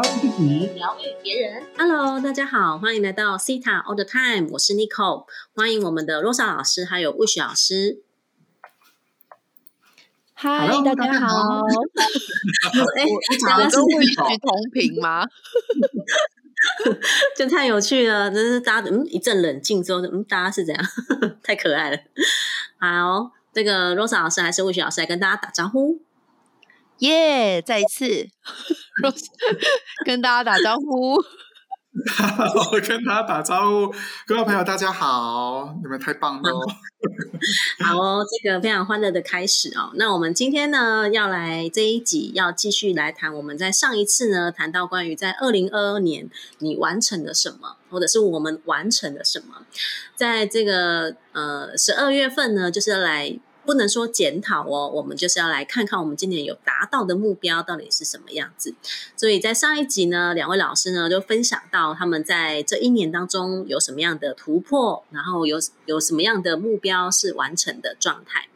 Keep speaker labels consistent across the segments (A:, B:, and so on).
A: 疗愈自己，
B: 疗愈别人。Hello，大家好，欢迎来到 Cita All the Time，我是 Nicole，欢迎我们的 Rosa 老师还有 Wish 老师。
C: 嗨，大家好。
B: 哎，
C: 我跟 Wish 同频吗？
B: 就太有趣了，真是大家嗯一阵冷静之后，嗯大家是怎样？太可爱了。好，这个 Rosa 老师还是 Wish 老师来跟大家打招呼。
C: 耶！再一次，跟大家打招呼。
A: 我跟大家打招呼，各位朋友，大家好！你们太棒了。
B: 好哦，这个非常欢乐的开始哦。那我们今天呢，要来这一集要继续来谈我们在上一次呢谈到关于在二零二二年你完成了什么，或者是我们完成了什么。在这个呃十二月份呢，就是来。不能说检讨哦，我们就是要来看看我们今年有达到的目标到底是什么样子。所以在上一集呢，两位老师呢就分享到他们在这一年当中有什么样的突破，然后有有什么样的目标是完成的状态。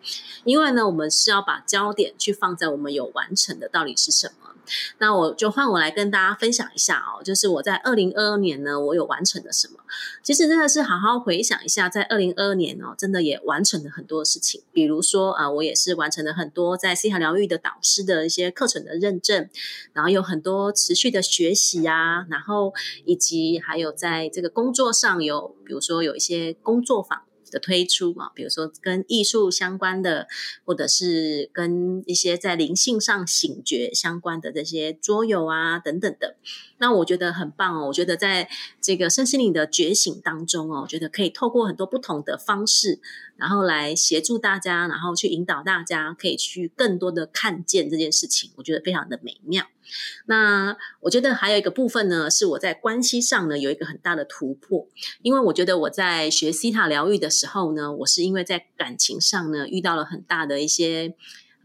B: 因为呢，我们是要把焦点去放在我们有完成的到底是什么。那我就换我来跟大家分享一下哦，就是我在二零二二年呢，我有完成了什么？其实真的是好好回想一下，在二零二二年哦，真的也完成了很多事情。比如说啊，我也是完成了很多在西海疗愈的导师的一些课程的认证，然后有很多持续的学习啊，然后以及还有在这个工作上有，比如说有一些工作坊。的推出啊，比如说跟艺术相关的，或者是跟一些在灵性上醒觉相关的这些桌游啊等等的，那我觉得很棒哦。我觉得在这个身心灵的觉醒当中哦，我觉得可以透过很多不同的方式。然后来协助大家，然后去引导大家，可以去更多的看见这件事情，我觉得非常的美妙。那我觉得还有一个部分呢，是我在关系上呢有一个很大的突破，因为我觉得我在学西塔疗愈的时候呢，我是因为在感情上呢遇到了很大的一些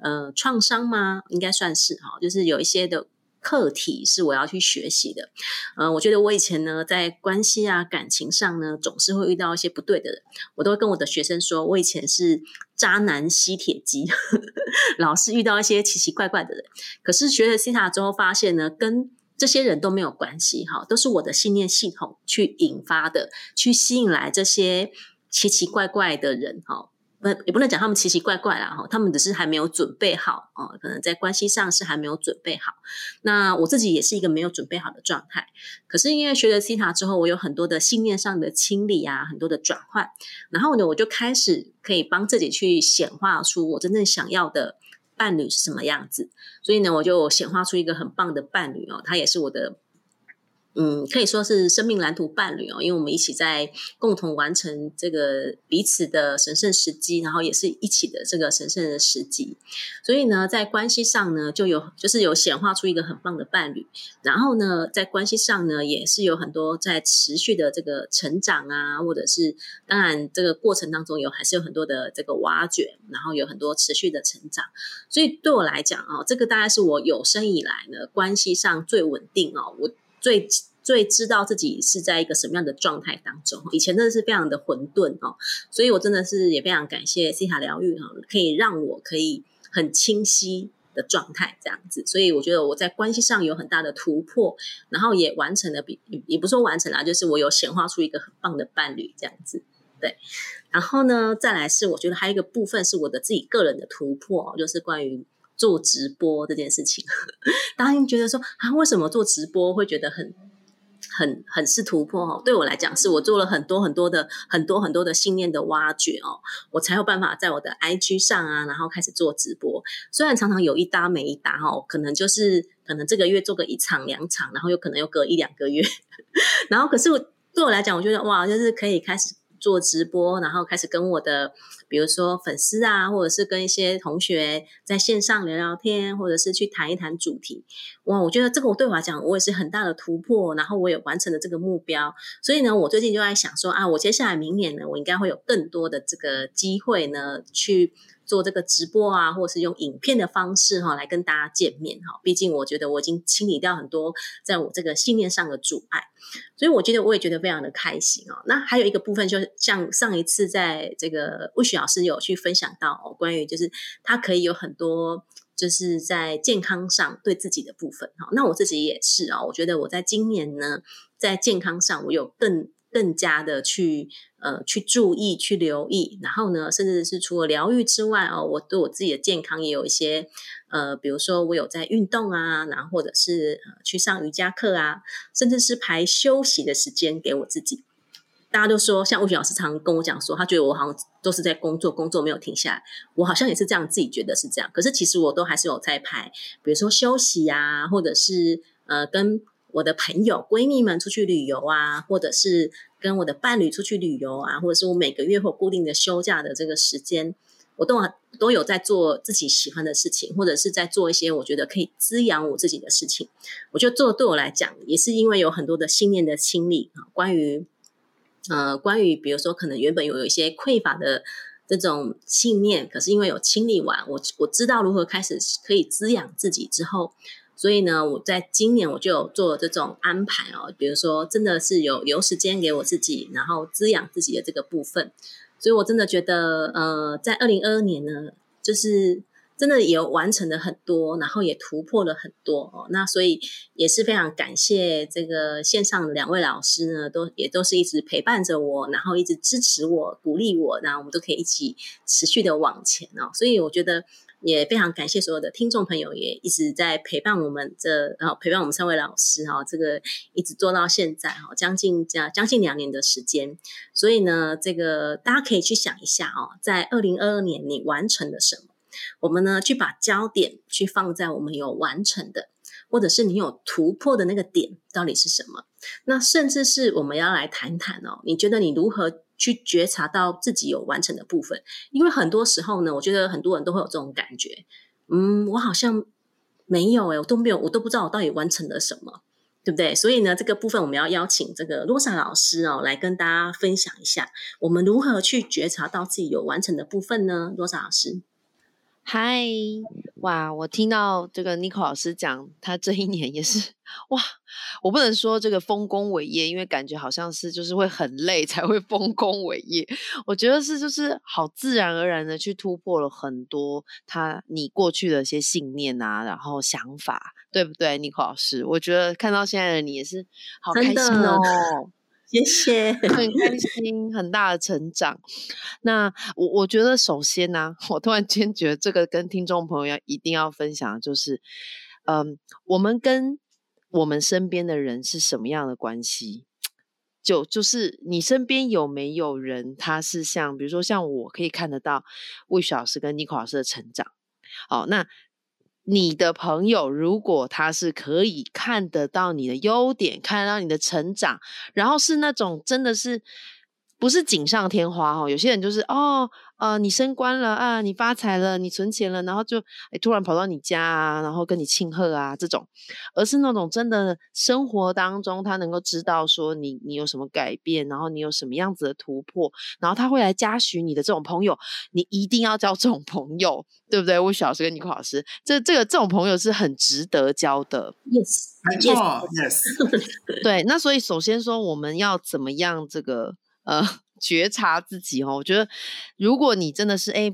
B: 呃创伤吗？应该算是哈，就是有一些的。课题是我要去学习的，嗯，我觉得我以前呢，在关系啊、感情上呢，总是会遇到一些不对的人，我都会跟我的学生说，我以前是渣男吸铁机，老是遇到一些奇奇怪怪的人。可是学了 Cita 之后，发现呢，跟这些人都没有关系，哈，都是我的信念系统去引发的，去吸引来这些奇奇怪怪的人，哈。不，也不能讲他们奇奇怪怪啦，哈，他们只是还没有准备好哦，可能在关系上是还没有准备好。那我自己也是一个没有准备好的状态。可是因为学了西塔之后，我有很多的信念上的清理啊，很多的转换，然后呢，我就开始可以帮自己去显化出我真正想要的伴侣是什么样子。所以呢，我就显化出一个很棒的伴侣哦，他也是我的。嗯，可以说是生命蓝图伴侣哦，因为我们一起在共同完成这个彼此的神圣时机，然后也是一起的这个神圣的时机。所以呢，在关系上呢，就有就是有显化出一个很棒的伴侣。然后呢，在关系上呢，也是有很多在持续的这个成长啊，或者是当然这个过程当中有还是有很多的这个挖掘，然后有很多持续的成长。所以对我来讲哦，这个大概是我有生以来呢关系上最稳定哦，我。最最知道自己是在一个什么样的状态当中，以前真的是非常的混沌哦，所以我真的是也非常感谢西塔疗愈哈，可以让我可以很清晰的状态这样子，所以我觉得我在关系上有很大的突破，然后也完成了比也不说完成了，就是我有显化出一个很棒的伴侣这样子，对，然后呢，再来是我觉得还有一个部分是我的自己个人的突破，就是关于。做直播这件事情，大家觉得说啊，为什么做直播会觉得很、很、很是突破哦？对我来讲，是我做了很多很多的、很多很多的信念的挖掘哦，我才有办法在我的 IG 上啊，然后开始做直播。虽然常常有一搭没一搭哦，可能就是可能这个月做个一场两场，然后有可能又隔一两个月，然后可是我对我来讲，我觉得哇，就是可以开始。做直播，然后开始跟我的，比如说粉丝啊，或者是跟一些同学在线上聊聊天，或者是去谈一谈主题。哇，我觉得这个我对我来讲，我也是很大的突破，然后我也完成了这个目标。所以呢，我最近就在想说啊，我接下来明年呢，我应该会有更多的这个机会呢，去。做这个直播啊，或是用影片的方式哈，来跟大家见面哈。毕竟我觉得我已经清理掉很多在我这个信念上的阻碍，所以我觉得我也觉得非常的开心哦。那还有一个部分，就像上一次在这个魏雪老师有去分享到哦关于，就是他可以有很多就是在健康上对自己的部分。哈，那我自己也是啊，我觉得我在今年呢，在健康上我有更更加的去呃去注意、去留意，然后呢，甚至是除了疗愈之外哦，我对我自己的健康也有一些呃，比如说我有在运动啊，然后或者是去上瑜伽课啊，甚至是排休息的时间给我自己。大家都说，像魏雪老师常跟我讲说，他觉得我好像都是在工作，工作没有停下来。我好像也是这样，自己觉得是这样。可是其实我都还是有在排，比如说休息啊，或者是呃跟我的朋友、闺蜜们出去旅游啊，或者是跟我的伴侣出去旅游啊，或者是我每个月或固定的休假的这个时间，我都都有在做自己喜欢的事情，或者是在做一些我觉得可以滋养我自己的事情。我觉得做对我来讲，也是因为有很多的信念的清理啊，关于。呃，关于比如说，可能原本有有一些匮乏的这种信念，可是因为有清理完，我我知道如何开始可以滋养自己之后，所以呢，我在今年我就有做这种安排哦，比如说真的是有留时间给我自己，然后滋养自己的这个部分，所以我真的觉得，呃，在二零二二年呢，就是。真的也完成了很多，然后也突破了很多哦。那所以也是非常感谢这个线上两位老师呢，都也都是一直陪伴着我，然后一直支持我、鼓励我，然后我们都可以一起持续的往前哦。所以我觉得也非常感谢所有的听众朋友，也一直在陪伴我们这，然后陪伴我们三位老师哈，这个一直做到现在哈，将近将将近两年的时间。所以呢，这个大家可以去想一下哦，在二零二二年你完成了什么？我们呢，去把焦点去放在我们有完成的，或者是你有突破的那个点到底是什么？那甚至是我们要来谈谈哦，你觉得你如何去觉察到自己有完成的部分？因为很多时候呢，我觉得很多人都会有这种感觉，嗯，我好像没有诶，我都没有，我都不知道我到底完成了什么，对不对？所以呢，这个部分我们要邀请这个罗莎老师哦，来跟大家分享一下，我们如何去觉察到自己有完成的部分呢？罗莎老师。
C: 嗨，哇！我听到这个 n i c o 老师讲，他这一年也是哇，我不能说这个丰功伟业，因为感觉好像是就是会很累才会丰功伟业。我觉得是就是好自然而然的去突破了很多他你过去的一些信念啊，然后想法，对不对 n i c o 老师？我觉得看到现在的你也是好开心哦。
B: 谢谢，
C: 很开心，很大的成长。那我我觉得，首先呢，我突然间觉得这个跟听众朋友要一定要分享，就是，嗯，我们跟我们身边的人是什么样的关系？就就是你身边有没有人，他是像，比如说像我可以看得到魏雪老师跟妮可老师的成长。好，那。你的朋友，如果他是可以看得到你的优点，看得到你的成长，然后是那种真的是不是锦上添花哦？有些人就是哦。呃，你升官了啊，你发财了，你存钱了，然后就哎突然跑到你家啊，然后跟你庆贺啊，这种，而是那种真的生活当中，他能够知道说你你有什么改变，然后你有什么样子的突破，然后他会来嘉许你的这种朋友，你一定要交这种朋友，对不对？魏小老师跟尼克老师，这这个这种朋友是很值得交的。
B: Yes，
A: 没错，Yes，
C: 对。那所以首先说，我们要怎么样这个呃？觉察自己哦，我觉得如果你真的是哎，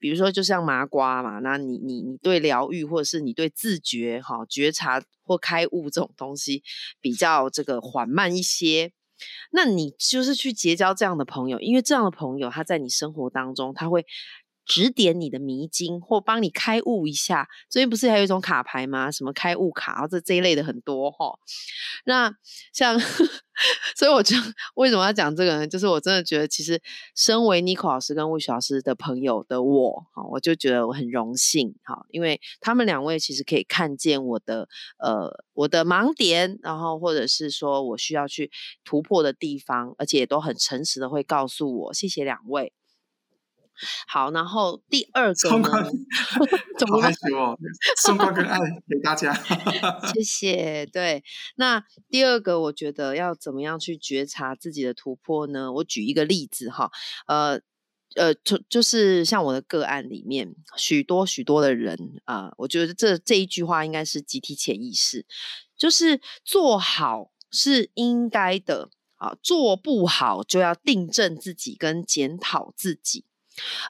C: 比如说就像麻瓜嘛，那你你你对疗愈或者是你对自觉哈觉察或开悟这种东西比较这个缓慢一些，那你就是去结交这样的朋友，因为这样的朋友他在你生活当中他会。指点你的迷津，或帮你开悟一下。最近不是还有一种卡牌吗？什么开悟卡，这这一类的很多哈。那像，所以我就为什么要讲这个呢？就是我真的觉得，其实身为 n i c o 老师跟魏雪老师的朋友的我，哈，我就觉得我很荣幸哈，因为他们两位其实可以看见我的呃我的盲点，然后或者是说我需要去突破的地方，而且也都很诚实的会告诉我。谢谢两位。好，然后第二个呢？
A: 怎么害羞哦？送关跟爱给大家，
C: 谢谢。对，那第二个，我觉得要怎么样去觉察自己的突破呢？我举一个例子哈，呃呃，就就是像我的个案里面，许多许多的人啊，我觉得这这一句话应该是集体潜意识，就是做好是应该的啊，做不好就要订正自己跟检讨自己。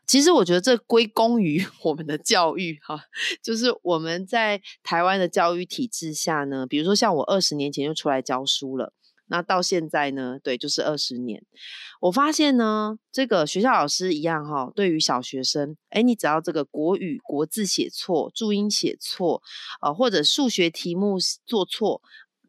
C: 其实我觉得这归功于 我们的教育哈，就是我们在台湾的教育体制下呢，比如说像我二十年前就出来教书了，那到现在呢，对，就是二十年。我发现呢，这个学校老师一样哈，对于小学生，哎，你只要这个国语国字写错、注音写错，呃，或者数学题目做错，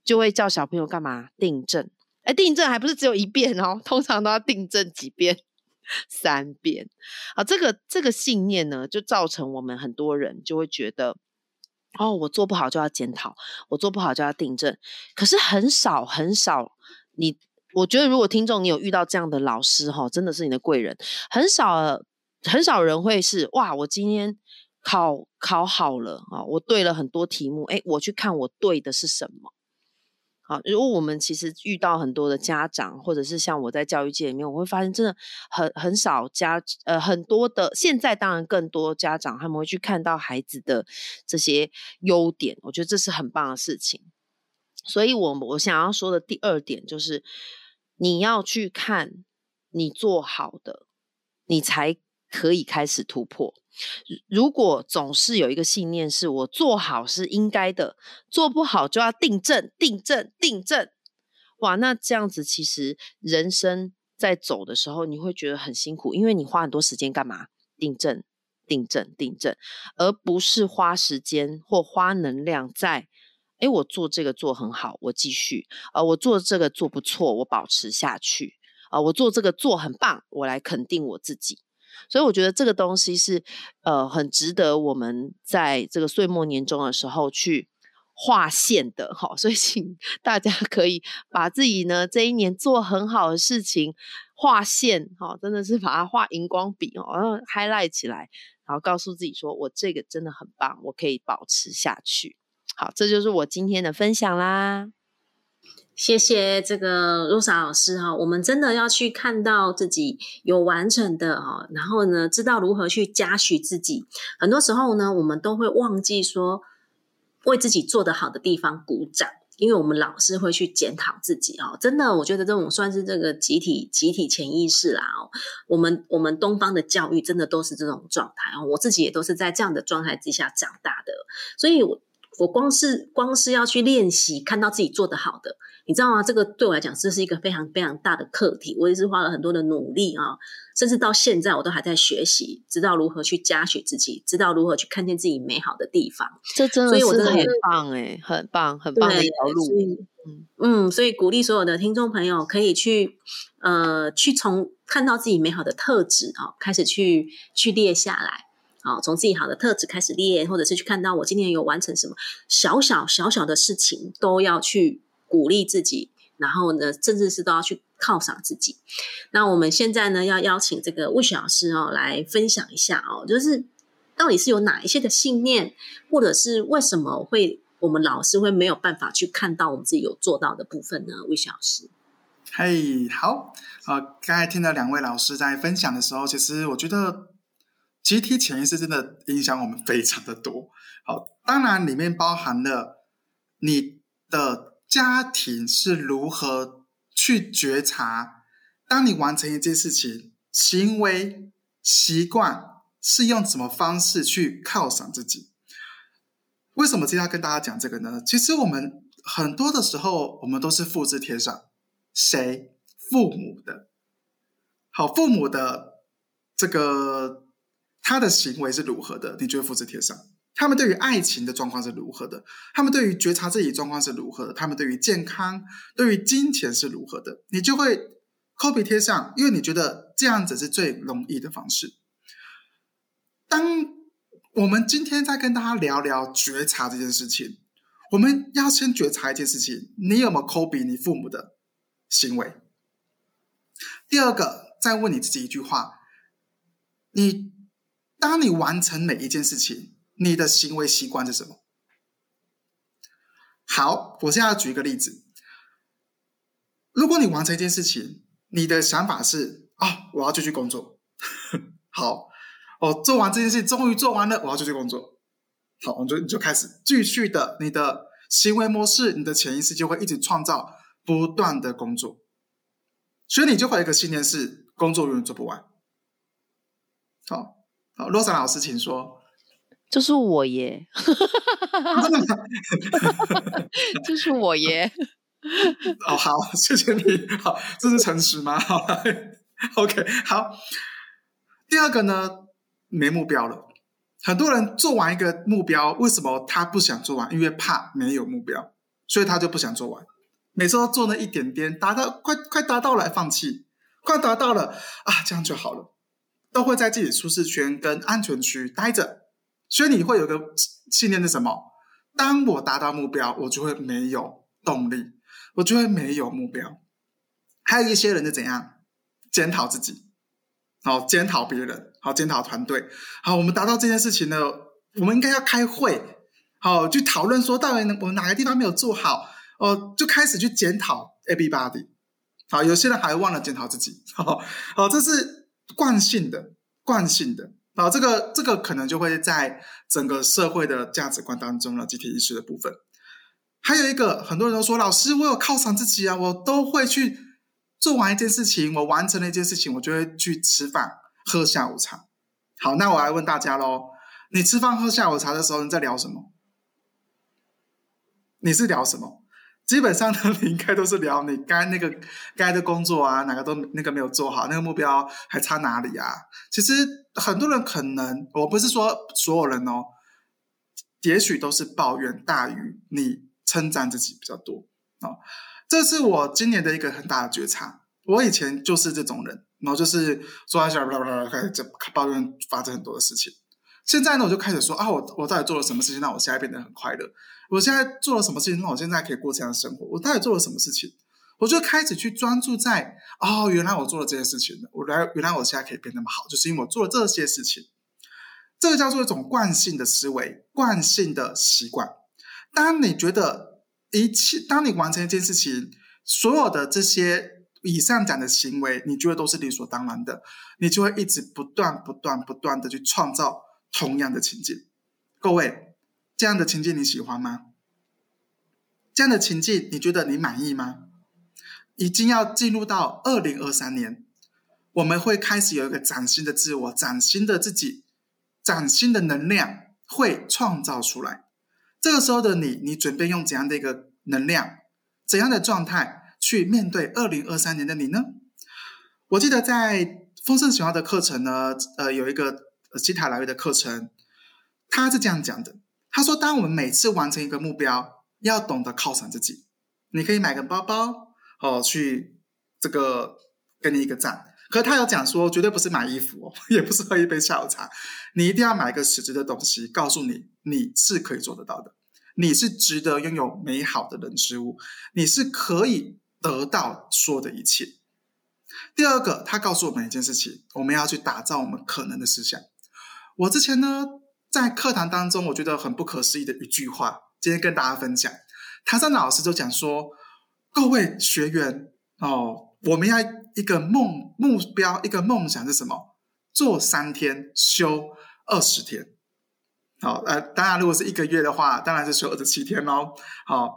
C: 就会叫小朋友干嘛订正？哎，订正还不是只有一遍哦，通常都要订正几遍。三遍啊，这个这个信念呢，就造成我们很多人就会觉得，哦，我做不好就要检讨，我做不好就要订正。可是很少很少，你我觉得如果听众你有遇到这样的老师哈，真的是你的贵人。很少很少人会是哇，我今天考考好了啊，我对了很多题目，哎，我去看我对的是什么。好，如果我们其实遇到很多的家长，或者是像我在教育界里面，我会发现真的很很少家，呃，很多的现在当然更多家长他们会去看到孩子的这些优点，我觉得这是很棒的事情。所以，我我想要说的第二点就是，你要去看你做好的，你才可以开始突破。如果总是有一个信念是我做好是应该的，做不好就要订正、订正、订正，哇，那这样子其实人生在走的时候，你会觉得很辛苦，因为你花很多时间干嘛？订正、订正、订正，而不是花时间或花能量在，哎，我做这个做很好，我继续；呃，我做这个做不错，我保持下去；啊，我做这个做很棒，我来肯定我自己。所以我觉得这个东西是，呃，很值得我们在这个岁末年终的时候去划线的，哈。所以请大家可以把自己呢这一年做很好的事情划线，哈，真的是把它画荧光笔哦，然后 highlight 起来，然后告诉自己说我这个真的很棒，我可以保持下去。好，这就是我今天的分享啦。
B: 谢谢这个 Rosa 老师哈，我们真的要去看到自己有完成的哈，然后呢，知道如何去嘉许自己。很多时候呢，我们都会忘记说为自己做得好的地方鼓掌，因为我们老是会去检讨自己哦。真的，我觉得这种算是这个集体集体潜意识啦哦。我们我们东方的教育真的都是这种状态哦，我自己也都是在这样的状态之下长大的，所以我我光是光是要去练习看到自己做得好的。你知道吗？这个对我来讲，这是一个非常非常大的课题。我也是花了很多的努力啊，甚至到现在我都还在学习，知道如何去嘉许自己，知道如何去看见自己美好的地方。
C: 这真的是很棒哎，很棒，很棒的一条路。
B: 嗯嗯，所以鼓励所有的听众朋友可以去呃，去从看到自己美好的特质啊，开始去去列下来啊，从自己好的特质开始列，或者是去看到我今年有完成什么小小小小的事情，都要去。鼓励自己，然后呢，甚至是都要去犒赏自己。那我们现在呢，要邀请这个魏雪老师哦，来分享一下哦，就是到底是有哪一些的信念，或者是为什么会我们老师会没有办法去看到我们自己有做到的部分呢？魏雪老师，
A: 嘿，好啊，刚才听了两位老师在分享的时候，其实我觉得集体潜意识真的影响我们非常的多。好，当然里面包含了你的。家庭是如何去觉察？当你完成一件事情，行为习惯是用什么方式去犒赏自己？为什么今天要跟大家讲这个呢？其实我们很多的时候，我们都是复制贴上谁父母的，好父母的这个他的行为是如何的，你就会复制贴上。他们对于爱情的状况是如何的？他们对于觉察自己状况是如何的？他们对于健康、对于金钱是如何的？你就会 copy 贴上，因为你觉得这样子是最容易的方式。当我们今天在跟大家聊聊觉察这件事情，我们要先觉察一件事情：你有没有 copy 你父母的行为？第二个，再问你自己一句话：你当你完成每一件事情。你的行为习惯是什么？好，我现在要举一个例子。如果你完成一件事情，你的想法是啊，我要继续工作。好，哦，做完这件事，终于做完了，我要继续工作。好，我就你就开始继续的，你的行为模式，你的潜意识就会一直创造不断的工作，所以你就会有一个信念是：工作永远做不完。好，好，洛莎老师，请说。
C: 就是我耶？就是我耶。
A: 哦，好，谢谢你。好，这是诚实吗？好，OK，好。第二个呢，没目标了。很多人做完一个目标，为什么他不想做完？因为怕没有目标，所以他就不想做完。每次都做那一点点，达到快快达到了，放弃，快达到了啊，这样就好了。都会在自己舒适圈跟安全区待着，所以你会有个信念是什么？当我达到目标，我就会没有动力，我就会没有目标。还有一些人是怎样？检讨自己，好检讨别人，好检讨团队，好我们达到这件事情呢，我们应该要开会，好去讨论说到底我们哪个地方没有做好，哦就开始去检讨 everybody，好有些人还忘了检讨自己，好好这是。惯性的，惯性的啊，这个这个可能就会在整个社会的价值观当中了，集体意识的部分。还有一个，很多人都说，老师，我有犒赏自己啊，我都会去做完一件事情，我完成了一件事情，我就会去吃饭喝下午茶。好，那我来问大家喽，你吃饭喝下午茶的时候，你在聊什么？你是聊什么？基本上呢，你应该都是聊你该那个该的工作啊，哪个都那个没有做好，那个目标还差哪里啊？其实很多人可能，我不是说所有人哦，也许都是抱怨大于你称赞自己比较多啊。这是我今年的一个很大的觉察。我以前就是这种人，然后就是说一下，开始抱怨发生很多的事情。现在呢，我就开始说啊，我我到底做了什么事情，让我现在变得很快乐？我现在做了什么事情，让我现在可以过这样的生活？我到底做了什么事情？我就开始去专注在哦，原来我做了这件事情我来，原来我现在可以变那么好，就是因为我做了这些事情。这个叫做一种惯性的思维，惯性的习惯。当你觉得一切，当你完成一件事情，所有的这些以上讲的行为，你觉得都是理所当然的，你就会一直不断、不断、不断的去创造。同样的情境，各位，这样的情境你喜欢吗？这样的情境你觉得你满意吗？已经要进入到二零二三年，我们会开始有一个崭新的自我、崭新的自己、崭新的能量会创造出来。这个时候的你，你准备用怎样的一个能量、怎样的状态去面对二零二三年的你呢？我记得在丰盛显化的课程呢，呃，有一个。吉塔疗愈的课程，他是这样讲的：他说，当我们每次完成一个目标，要懂得犒赏自己。你可以买个包包，哦，去这个给你一个赞。可他有讲说，绝对不是买衣服，也不是喝一杯下午茶，你一定要买一个实质的东西，告诉你你是可以做得到的，你是值得拥有美好的人事物，你是可以得到说的一切。第二个，他告诉我们一件事情：我们要去打造我们可能的思想。我之前呢，在课堂当中，我觉得很不可思议的一句话，今天跟大家分享。唐山老师就讲说：“各位学员哦，我们要一个梦目标，一个梦想是什么？做三天，休二十天。好，呃，当然如果是一个月的话，当然是休二十七天喽。好，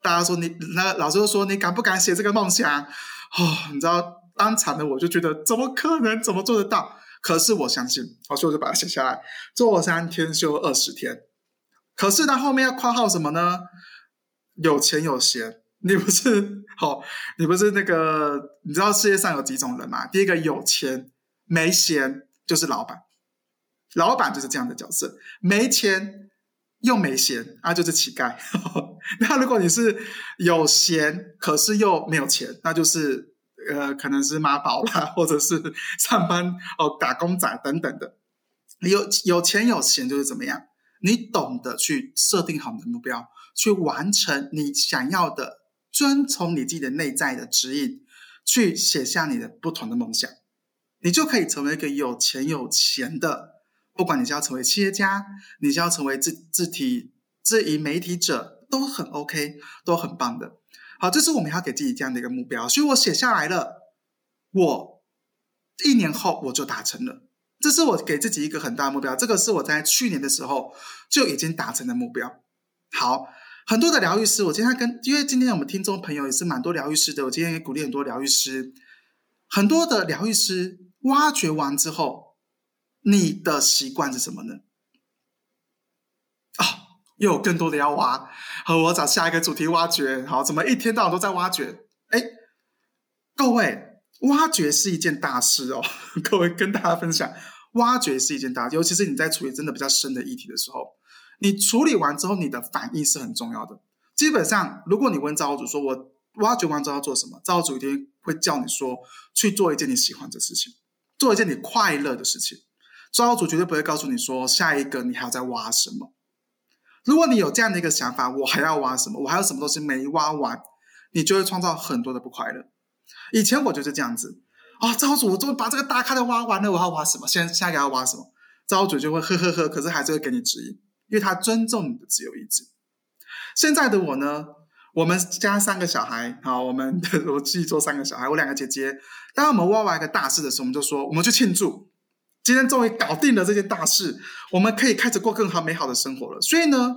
A: 大家说你那老师就说你敢不敢写这个梦想？哦，你知道当场的我就觉得怎么可能？怎么做得到？”可是我相信，好，所以我就把它写下来。做三天休二十天。可是他后面要括号什么呢？有钱有闲，你不是好？你不是那个？你知道世界上有几种人吗？第一个有钱没闲就是老板，老板就是这样的角色。没钱又没闲啊，就是乞丐。那如果你是有闲，可是又没有钱，那就是。呃，可能是妈宝啦，或者是上班哦，打工仔等等的。有有钱有闲就是怎么样？你懂得去设定好你的目标，去完成你想要的，遵从你自己的内在的指引，去写下你的不同的梦想，你就可以成为一个有钱有钱的。不管你是要成为企业家，你是要成为自自体自营媒体者，都很 OK，都很棒的。好，这是我们要给自己这样的一个目标，所以我写下来了。我一年后我就达成了，这是我给自己一个很大的目标。这个是我在去年的时候就已经达成的目标。好，很多的疗愈师，我今天跟因为今天我们听众朋友也是蛮多疗愈师的，我今天也鼓励很多疗愈师，很多的疗愈师挖掘完之后，你的习惯是什么呢？又有更多的要挖，和，我找下一个主题挖掘。好，怎么一天到晚都在挖掘？哎，各位，挖掘是一件大事哦。各位跟大家分享，挖掘是一件大事，尤其是你在处理真的比较深的议题的时候，你处理完之后，你的反应是很重要的。基本上，如果你问造物主说，我挖掘完之后要做什么，造物主一定会叫你说去做一件你喜欢的事情，做一件你快乐的事情。造物主绝对不会告诉你说，下一个你还要再挖什么。如果你有这样的一个想法，我还要挖什么？我还有什么东西没挖完？你就会创造很多的不快乐。以前我就是这样子啊，造物主，我终于把这个大咖的挖完了，我要挖什么？现在下一个要挖什么？造物主就会呵呵呵，可是还是会给你指引，因为他尊重你的自由意志。现在的我呢，我们家三个小孩，好，我们我自己做三个小孩，我两个姐姐。当我们挖完一个大事的时候，我们就说，我们去庆祝，今天终于搞定了这件大事，我们可以开始过更好美好的生活了。所以呢，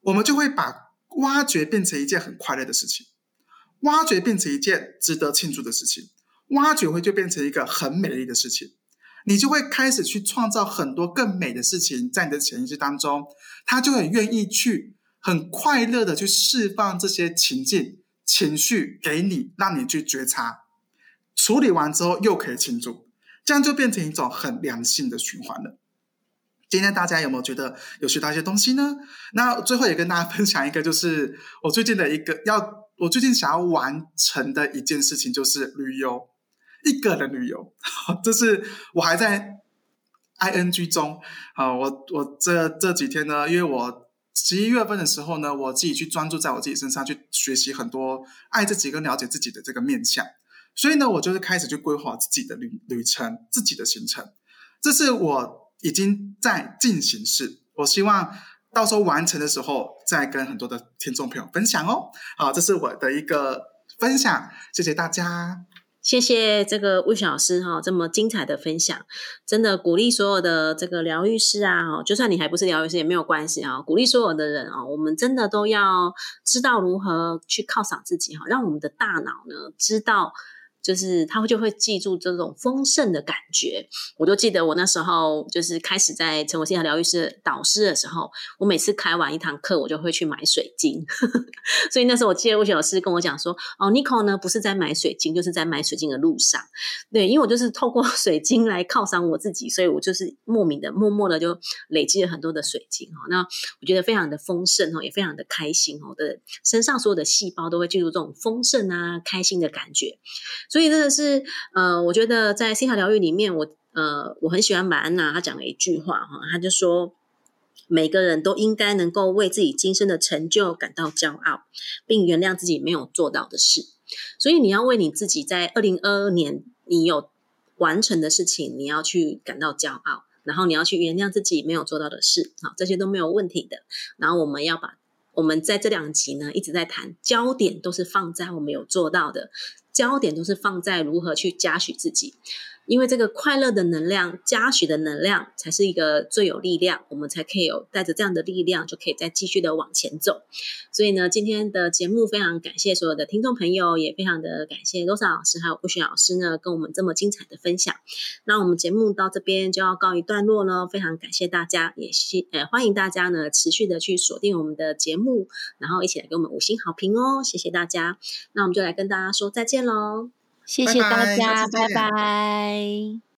A: 我们就会把挖掘变成一件很快乐的事情，挖掘变成一件值得庆祝的事情，挖掘会就变成一个很美丽的事情，你就会开始去创造很多更美的事情在你的潜意识当中，他就很愿意去。很快乐的去释放这些情境、情绪给你，让你去觉察，处理完之后又可以庆祝，这样就变成一种很良性的循环了。今天大家有没有觉得有学到一些东西呢？那最后也跟大家分享一个，就是 我最近的一个要，我最近想要完成的一件事情，就是旅游，一个人旅游。这是我还在 I N G 中啊，我我这这几天呢，因为我。十一月份的时候呢，我自己去专注在我自己身上，去学习很多爱自己跟了解自己的这个面向。所以呢，我就是开始去规划自己的旅旅程、自己的行程。这是我已经在进行式，我希望到时候完成的时候，再跟很多的听众朋友分享哦。好，这是我的一个分享，谢谢大家。
B: 谢谢这个魏老师哈，这么精彩的分享，真的鼓励所有的这个疗愈师啊，就算你还不是疗愈师也没有关系啊，鼓励所有的人啊，我们真的都要知道如何去犒赏自己哈，让我们的大脑呢知道。就是他就会记住这种丰盛的感觉。我就记得我那时候就是开始在成为线下疗愈师导师的时候，我每次开完一堂课，我就会去买水晶。所以那时候我记得魏雪老师跟我讲说：“哦，Nico 呢不是在买水晶，就是在买水晶的路上。”对，因为我就是透过 水晶来犒赏我自己，所以我就是莫名的、默默的就累积了很多的水晶哈。那我觉得非常的丰盛哈，也非常的开心哦。的身上所有的细胞都会记住这种丰盛啊、开心的感觉。所以真的是，呃，我觉得在心疗疗愈里面，我呃，我很喜欢马安娜，她讲了一句话哈，她就说，每个人都应该能够为自己今生的成就感到骄傲，并原谅自己没有做到的事。所以你要为你自己在二零二二年你有完成的事情，你要去感到骄傲，然后你要去原谅自己没有做到的事，好，这些都没有问题的。然后我们要把我们在这两集呢一直在谈焦点，都是放在我们有做到的。焦点都是放在如何去嘉许自己。因为这个快乐的能量、嘉许的能量，才是一个最有力量，我们才可以有带着这样的力量，就可以再继续的往前走。所以呢，今天的节目非常感谢所有的听众朋友，也非常的感谢罗莎老师还有布雪老师呢，跟我们这么精彩的分享。那我们节目到这边就要告一段落了，非常感谢大家，也希呃欢迎大家呢持续的去锁定我们的节目，然后一起来给我们五星好评哦，谢谢大家。那我们就来跟大家说再见喽。
C: 谢谢大家，拜拜。